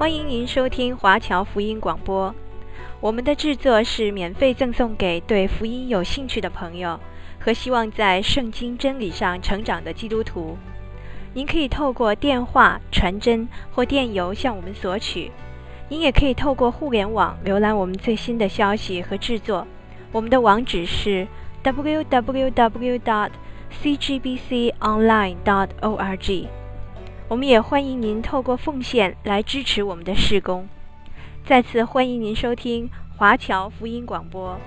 欢迎您收听华侨福音广播。我们的制作是免费赠送给对福音有兴趣的朋友和希望在圣经真理上成长的基督徒。您可以透过电话、传真或电邮向我们索取。您也可以透过互联网浏览我们最新的消息和制作。我们的网址是 www.cgbconline.org。我们也欢迎您透过奉献来支持我们的事工。再次欢迎您收听华侨福音广播。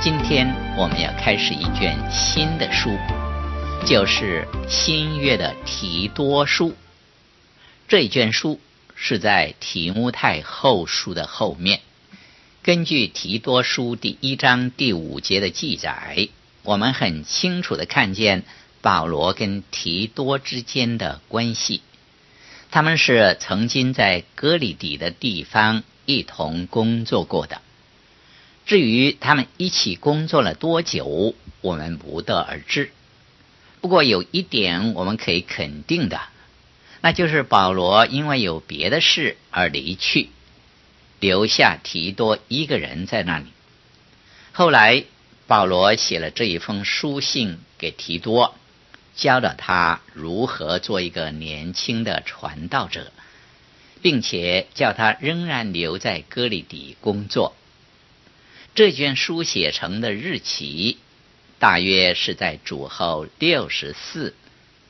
今天我们要开始一卷新的书，就是新约的提多书。这一卷书是在提摩太后书的后面。根据提多书第一章第五节的记载，我们很清楚的看见保罗跟提多之间的关系。他们是曾经在歌利底的地方一同工作过的。至于他们一起工作了多久，我们不得而知。不过有一点我们可以肯定的。那就是保罗因为有别的事而离去，留下提多一个人在那里。后来保罗写了这一封书信给提多，教导他如何做一个年轻的传道者，并且叫他仍然留在歌利底工作。这卷书写成的日期大约是在主后六十四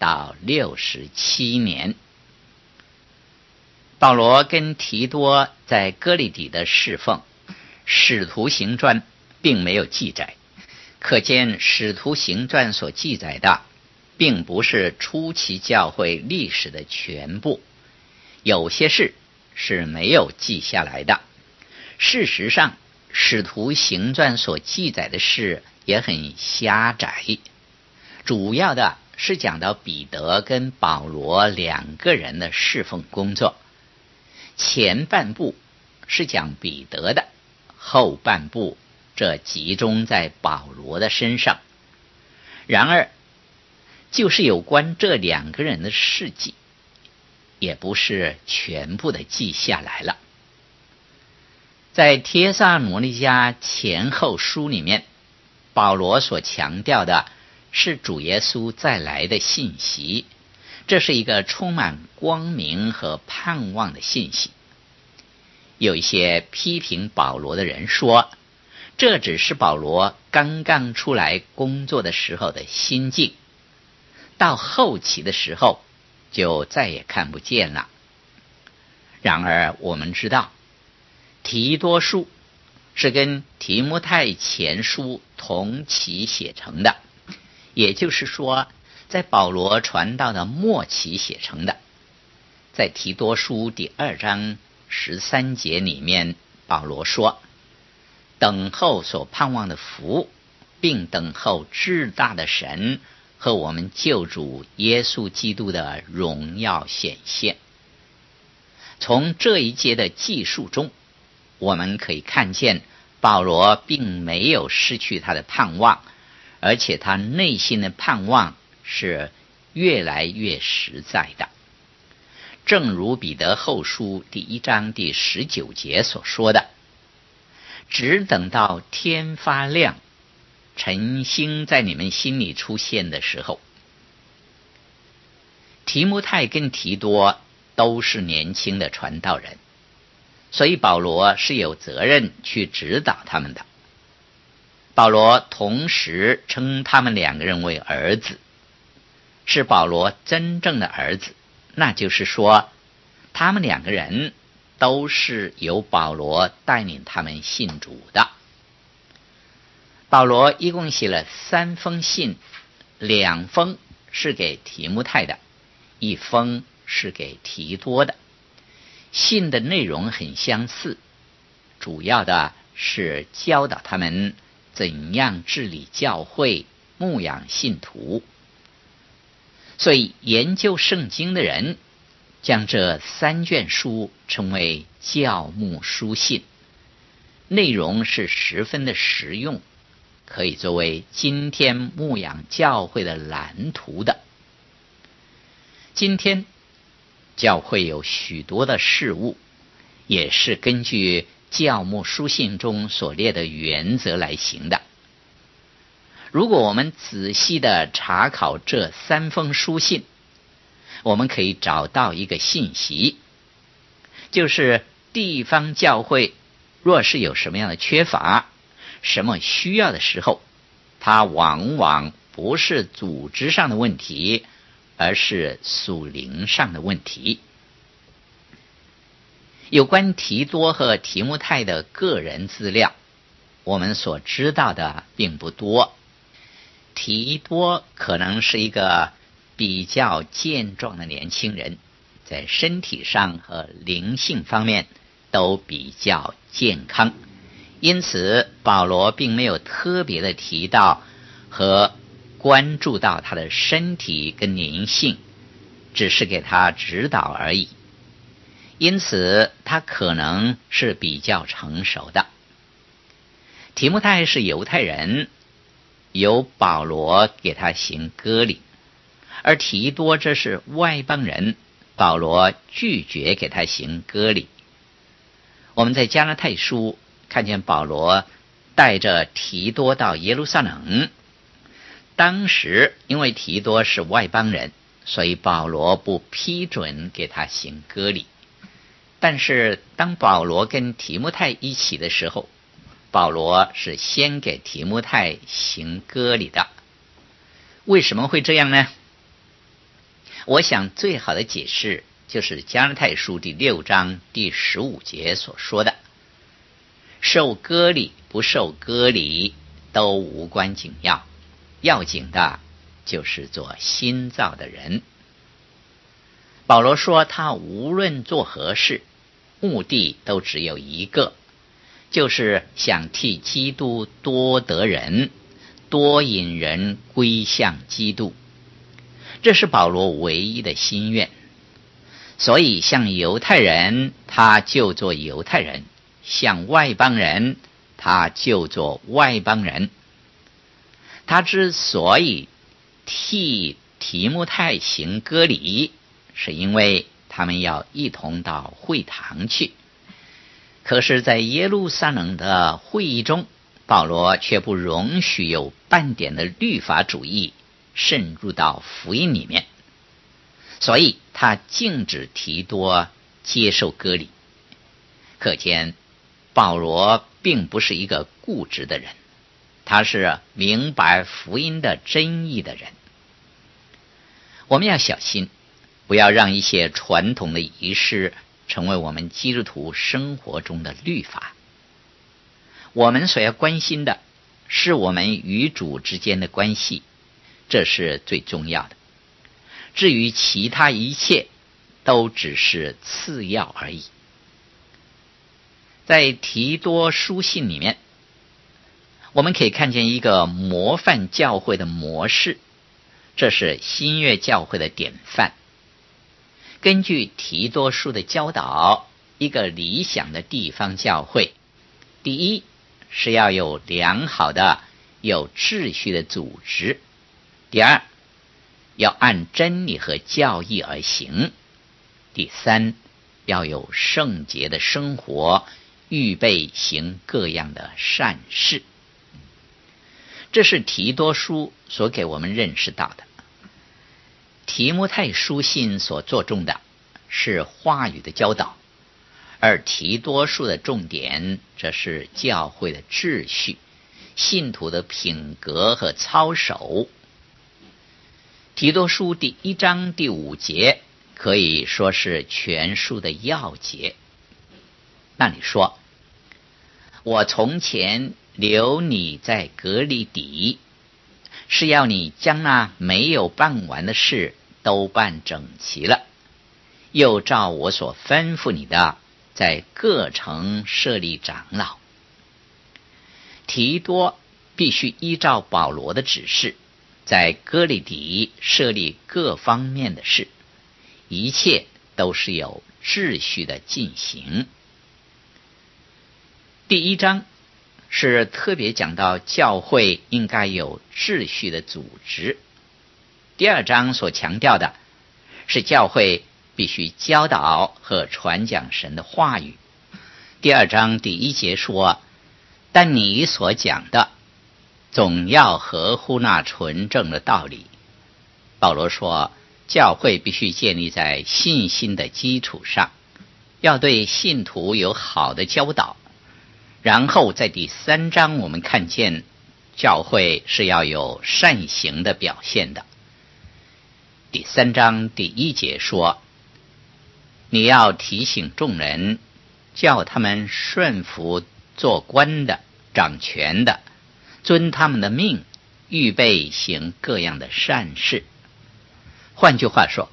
到六十七年。保罗跟提多在歌利底的侍奉，《使徒行传》并没有记载，可见《使徒行传》所记载的，并不是初期教会历史的全部，有些事是没有记下来的。事实上，《使徒行传》所记载的事也很狭窄，主要的是讲到彼得跟保罗两个人的侍奉工作。前半部是讲彼得的，后半部这集中在保罗的身上。然而，就是有关这两个人的事迹，也不是全部的记下来了。在帖撒罗尼迦前后书里面，保罗所强调的是主耶稣再来的信息。这是一个充满光明和盼望的信息。有一些批评保罗的人说，这只是保罗刚刚出来工作的时候的心境，到后期的时候就再也看不见了。然而，我们知道，提多书是跟提摩太前书同期写成的，也就是说，在保罗传道的末期写成的，在提多书第二章十三节里面，保罗说：“等候所盼望的福，并等候至大的神和我们救主耶稣基督的荣耀显现。”从这一节的记述中，我们可以看见保罗并没有失去他的盼望，而且他内心的盼望。是越来越实在的，正如彼得后书第一章第十九节所说的：“只等到天发亮，晨星在你们心里出现的时候。”提摩太跟提多都是年轻的传道人，所以保罗是有责任去指导他们的。保罗同时称他们两个人为儿子。是保罗真正的儿子，那就是说，他们两个人都是由保罗带领他们信主的。保罗一共写了三封信，两封是给提摩太的，一封是给提多的。信的内容很相似，主要的是教导他们怎样治理教会、牧养信徒。所以，研究圣经的人将这三卷书称为教牧书信，内容是十分的实用，可以作为今天牧养教会的蓝图的。今天教会有许多的事物，也是根据教牧书信中所列的原则来行的。如果我们仔细的查考这三封书信，我们可以找到一个信息，就是地方教会若是有什么样的缺乏、什么需要的时候，它往往不是组织上的问题，而是属灵上的问题。有关提多和提摩太的个人资料，我们所知道的并不多。提多可能是一个比较健壮的年轻人，在身体上和灵性方面都比较健康，因此保罗并没有特别的提到和关注到他的身体跟灵性，只是给他指导而已。因此他可能是比较成熟的。提摩太是犹太人。由保罗给他行割礼，而提多这是外邦人，保罗拒绝给他行割礼。我们在加拉太书看见保罗带着提多到耶路撒冷，当时因为提多是外邦人，所以保罗不批准给他行割礼。但是当保罗跟提摩太一起的时候，保罗是先给提摩太行割礼的，为什么会这样呢？我想最好的解释就是加拉太书第六章第十五节所说的：“受割礼不受割礼都无关紧要，要紧的就是做新造的人。”保罗说他无论做何事，目的都只有一个。就是想替基督多得人，多引人归向基督，这是保罗唯一的心愿。所以，像犹太人，他就做犹太人；像外邦人，他就做外邦人。他之所以替提摩太行割礼，是因为他们要一同到会堂去。可是，在耶路撒冷的会议中，保罗却不容许有半点的律法主义渗入到福音里面，所以他禁止提多接受割礼。可见，保罗并不是一个固执的人，他是明白福音的真意的人。我们要小心，不要让一些传统的仪式。成为我们基督徒生活中的律法。我们所要关心的是我们与主之间的关系，这是最重要的。至于其他一切，都只是次要而已。在提多书信里面，我们可以看见一个模范教会的模式，这是新约教会的典范。根据提多书的教导，一个理想的地方教会，第一是要有良好的、有秩序的组织；第二，要按真理和教义而行；第三，要有圣洁的生活，预备行各样的善事。这是提多书所给我们认识到的。提摩太书信所着重的是话语的教导，而提多书的重点则是教会的秩序、信徒的品格和操守。提多书第一章第五节可以说是全书的要节。那里说：“我从前留你在革哩底，是要你将那没有办完的事。”都办整齐了，又照我所吩咐你的，在各城设立长老。提多必须依照保罗的指示，在歌利底设立各方面的事，一切都是有秩序的进行。第一章是特别讲到教会应该有秩序的组织，第二章所强调的是教会必须教导和传讲神的话语。第二章第一节说：“但你所讲的，总要合乎那纯正的道理。”保罗说，教会必须建立在信心的基础上，要对信徒有好的教导。然后在第三章，我们看见教会是要有善行的表现的。第三章第一节说：“你要提醒众人。”叫他们顺服做官的、掌权的，遵他们的命，预备行各样的善事。换句话说，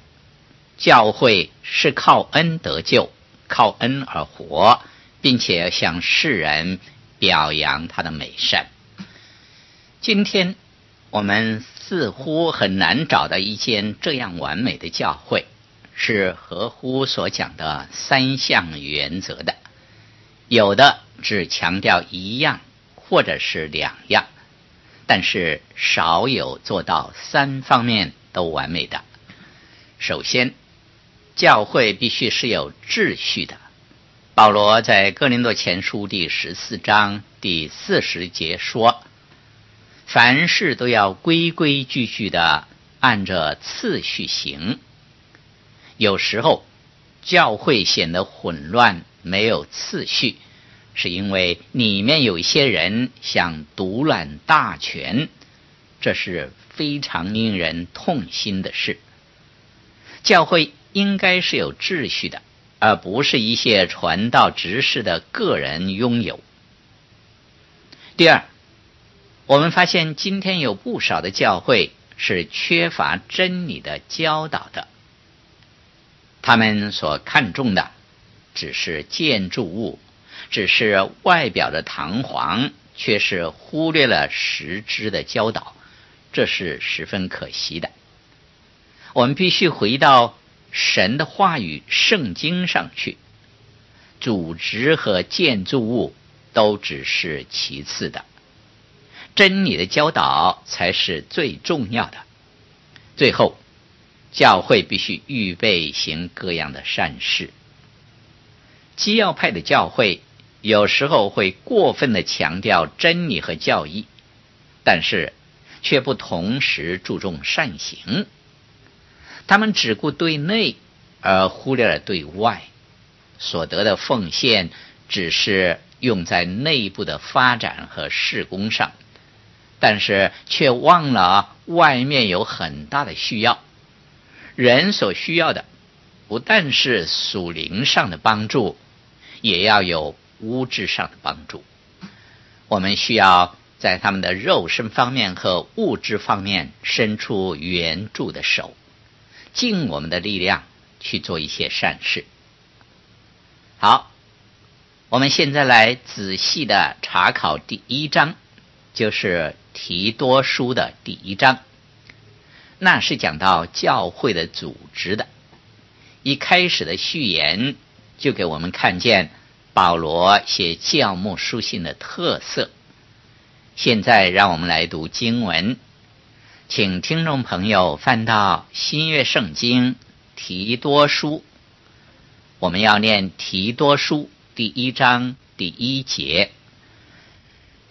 教会是靠恩得救，靠恩而活，并且向世人表扬他的美善。今天我们似乎很难找到一间这样完美的教会。是合乎所讲的三项原则的，有的只强调一样或者是两样，但是少有做到三方面都完美的。首先，教会必须是有秩序的。保罗在哥林多前书第十四章第四十节说：“凡事都要规规矩矩的按着次序行。”有时候，教会显得混乱，没有次序，是因为里面有一些人想独揽大权，这是非常令人痛心的事。教会应该是有秩序的，而不是一些传道执事的个人拥有。第二，我们发现今天有不少的教会是缺乏真理的教导的。他们所看重的只是建筑物，只是外表的堂皇，却是忽略了实质的教导，这是十分可惜的。我们必须回到神的话语、圣经上去，组织和建筑物都只是其次的，真理的教导才是最重要的。最后。教会必须预备行各样的善事。基要派的教会有时候会过分的强调真理和教义，但是却不同时注重善行。他们只顾对内，而忽略了对外。所得的奉献只是用在内部的发展和事工上，但是却忘了外面有很大的需要。人所需要的，不但是属灵上的帮助，也要有物质上的帮助。我们需要在他们的肉身方面和物质方面伸出援助的手，尽我们的力量去做一些善事。好，我们现在来仔细的查考第一章，就是提多书的第一章。那是讲到教会的组织的，一开始的序言就给我们看见保罗写教牧书信的特色。现在让我们来读经文，请听众朋友翻到新约圣经提多书，我们要念提多书第一章第一节：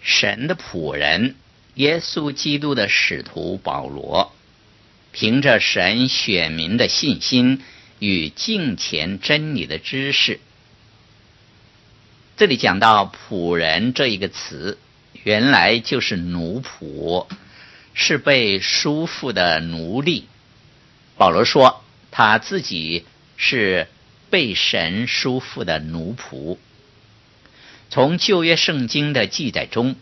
神的仆人，耶稣基督的使徒保罗。凭着神选民的信心与敬虔真理的知识，这里讲到“仆人”这一个词，原来就是奴仆，是被束缚的奴隶。保罗说他自己是被神束缚的奴仆。从旧约圣经的记载中，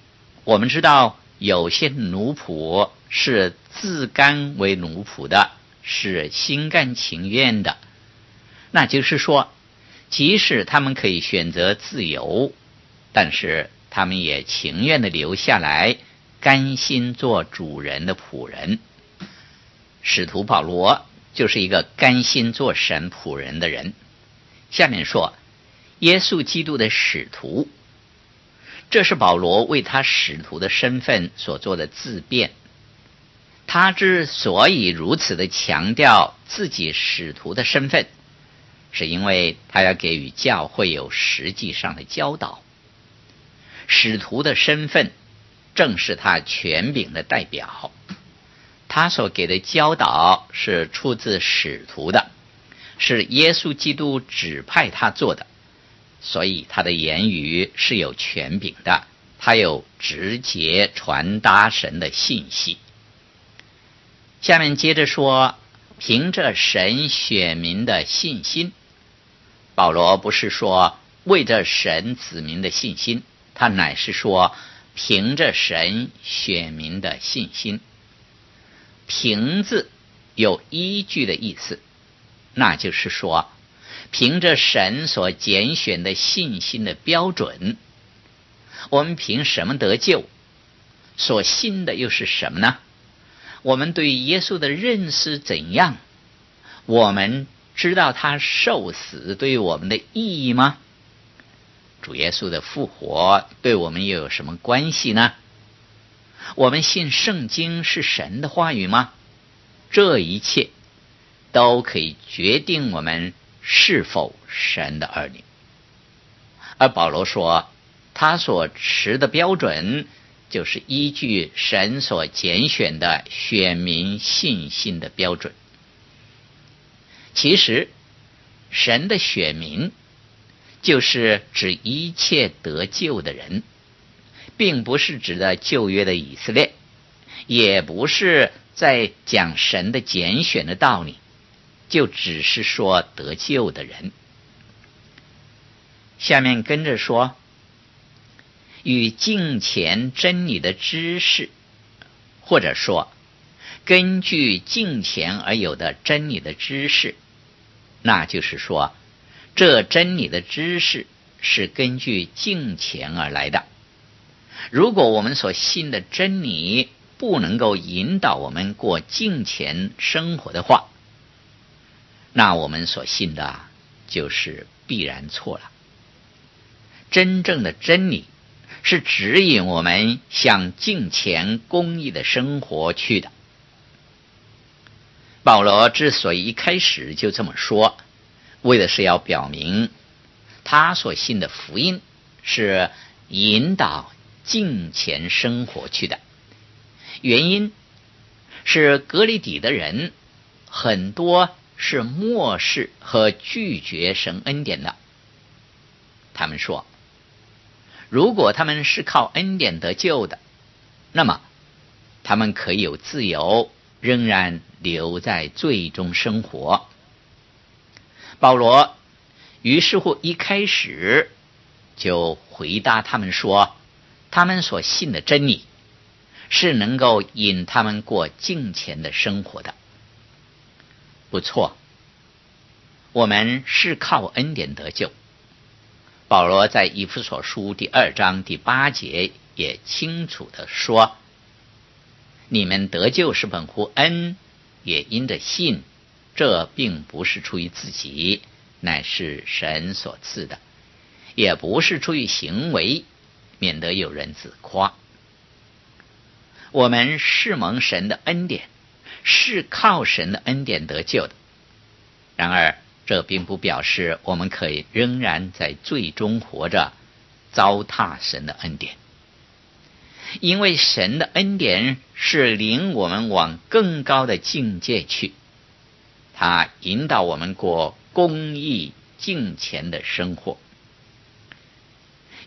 我们知道有些奴仆。是自甘为奴仆的，是心甘情愿的。那就是说，即使他们可以选择自由，但是他们也情愿的留下来，甘心做主人的仆人。使徒保罗就是一个甘心做神仆人的人。下面说，耶稣基督的使徒，这是保罗为他使徒的身份所做的自辩。他之所以如此的强调自己使徒的身份，是因为他要给予教会有实际上的教导。使徒的身份正是他权柄的代表。他所给的教导是出自使徒的，是耶稣基督指派他做的，所以他的言语是有权柄的，他有直接传达神的信息。下面接着说，凭着神选民的信心，保罗不是说为着神子民的信心，他乃是说凭着神选民的信心。凭字有依据的意思，那就是说，凭着神所拣选的信心的标准，我们凭什么得救？所信的又是什么呢？我们对耶稣的认识怎样？我们知道他受死对我们的意义吗？主耶稣的复活对我们又有什么关系呢？我们信圣经是神的话语吗？这一切都可以决定我们是否神的儿女。而保罗说，他所持的标准就是依据神所拣选的选民信心的标准。其实，神的选民就是指一切得救的人。并不是指的旧约的以色列，也不是在讲神的拣选的道理，就只是说得救的人。下面跟着说，与敬虔真理的知识，或者说根据敬虔而有的真理的知识，那就是说，这真理的知识是根据敬虔而来的。如果我们所信的真理不能够引导我们过敬虔生活的话，那我们所信的就是必然错了。真正的真理是指引我们向敬虔公义的生活去的。保罗之所以一开始就这么说，为的是要表明他所信的福音是引导。敬虔生活去的原因是，格里底的人很多是漠视和拒绝神恩典的。他们说，如果他们是靠恩典得救的，那么他们可以有自由，仍然留在罪中生活。保罗于是乎一开始就回答他们说。他们所信的真理是能够引他们过敬虔的生活的，不错。我们是靠恩典得救。保罗在以弗所书第二章第八节也清楚的说：“你们得救是本乎恩，也因着信。这并不是出于自己，乃是神所赐的；也不是出于行为。”免得有人自夸。我们是蒙神的恩典，是靠神的恩典得救的。然而，这并不表示我们可以仍然在最终活着，糟蹋神的恩典。因为神的恩典是领我们往更高的境界去，他引导我们过公益敬虔的生活。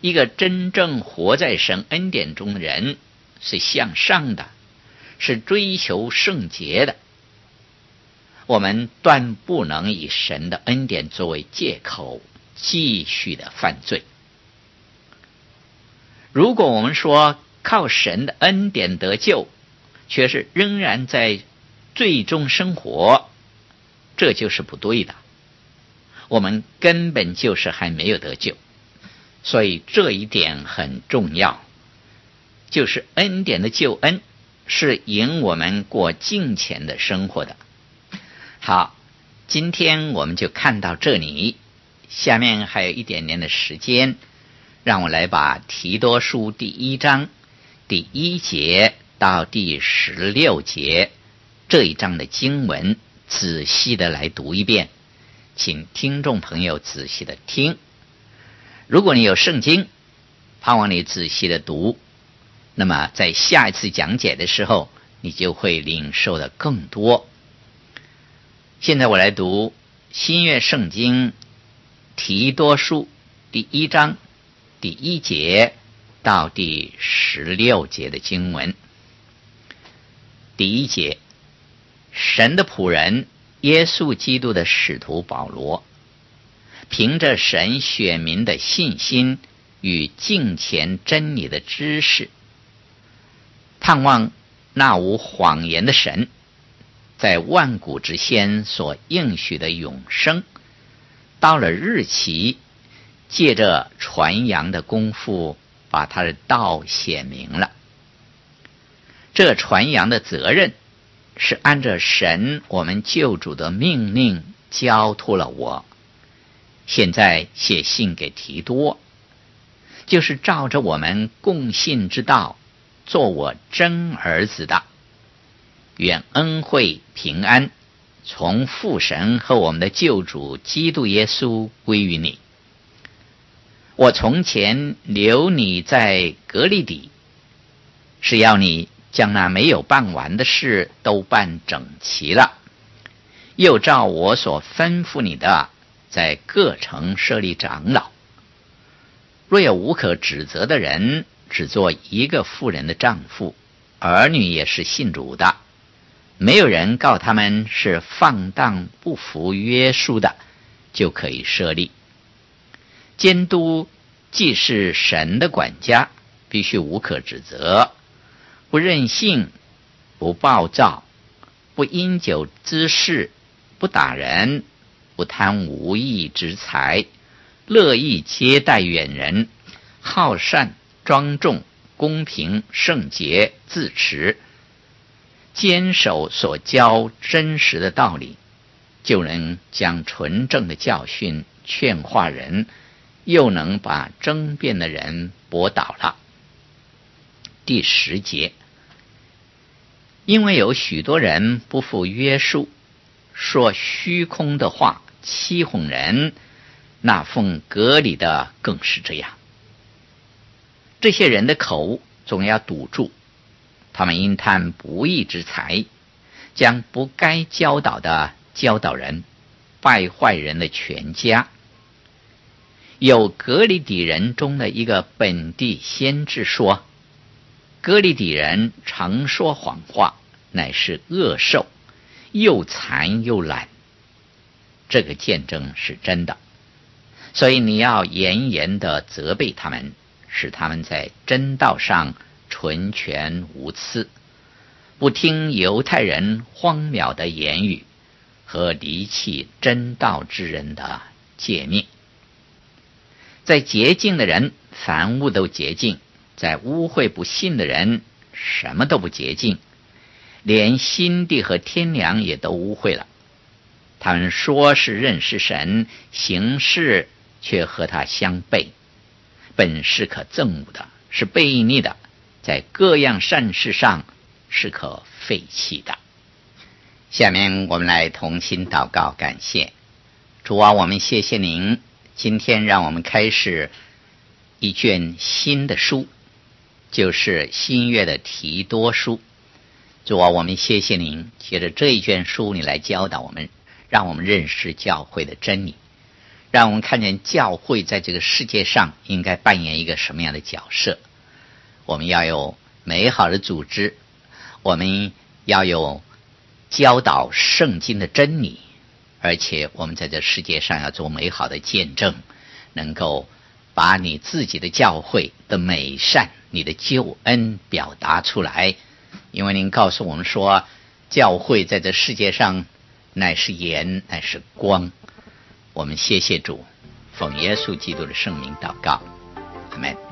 一个真正活在神恩典中的人，是向上的，是追求圣洁的。我们断不能以神的恩典作为借口，继续的犯罪。如果我们说靠神的恩典得救，却是仍然在罪中生活，这就是不对的。我们根本就是还没有得救。所以这一点很重要，就是恩典的救恩是引我们过敬虔的生活的。好，今天我们就看到这里，下面还有一点点的时间，让我来把提多书第一章第一节到第十六节这一章的经文仔细的来读一遍，请听众朋友仔细的听。如果你有圣经，盼望你仔细的读，那么在下一次讲解的时候，你就会领受的更多。现在我来读新约圣经提多书第一章第一节到第十六节的经文。第一节，神的仆人耶稣基督的使徒保罗，凭着神选民的信心与敬虔真理的知识，盼望那无谎言的神。在万古之先所应许的永生，到了日期，借着传扬的功夫，把他的道显明了。这传扬的责任，是按着神我们救主的命令交托了我。现在写信给提多，就是照着我们共信之道，做我真儿子的。愿恩惠平安从父神和我们的救主基督耶稣归于你。我从前留你在革哩底，是要你将那没有办完的事都办整齐了，又照我所吩咐你的，在各城设立长老。若有无可指责的人，只做一个妇人的丈夫，儿女也是信主的。没有人告他们是放荡不服约束的，就可以设立。监督既是神的管家，必须无可指责，不任性，不暴躁，不因酒滋事，不打人，不贪无义之财，乐意接待远人，好善庄重，公平圣洁，自持。坚守所教真实的道理，就能将纯正的教训劝化人，又能把争辩的人驳倒了。第十节，因为有许多人不服约束，说虚空的话，欺哄人，那奉隔离的更是这样。这些人的口总要堵住。他们因贪不义之财，将不该教导的教导人，败坏人的全家。有隔离底人中的一个本地先知说：“革哩底人常说谎话，乃是恶兽，又残又懒。”这个见证是真的，所以你要严严的责备他们，使他们在真道上。纯全无疵，不听犹太人荒谬的言语和离弃真道之人的诫命。在洁净的人，凡物都洁净；在污秽不信的人，什么都不洁净，连心地和天良也都污秽了。他们说是认识神，行事却和他相悖，本是可憎恶的，是悖逆的。在各样善事上是可废弃的。下面我们来同心祷告，感谢主啊，我们谢谢您，今天让我们开始一卷新的书，就是新约的提多书。主啊，我们谢谢您，借着这一卷书，你来教导我们，让我们认识教会的真理，让我们看见教会在这个世界上应该扮演一个什么样的角色。我们要有美好的组织，我们要有教导圣经的真理，而且我们在这世界上要做美好的见证，能够把你自己的教会的美善、你的救恩表达出来。因为您告诉我们说，教会在这世界上乃是盐，乃是光。我们谢谢主，奉耶稣基督的圣名祷告，阿门。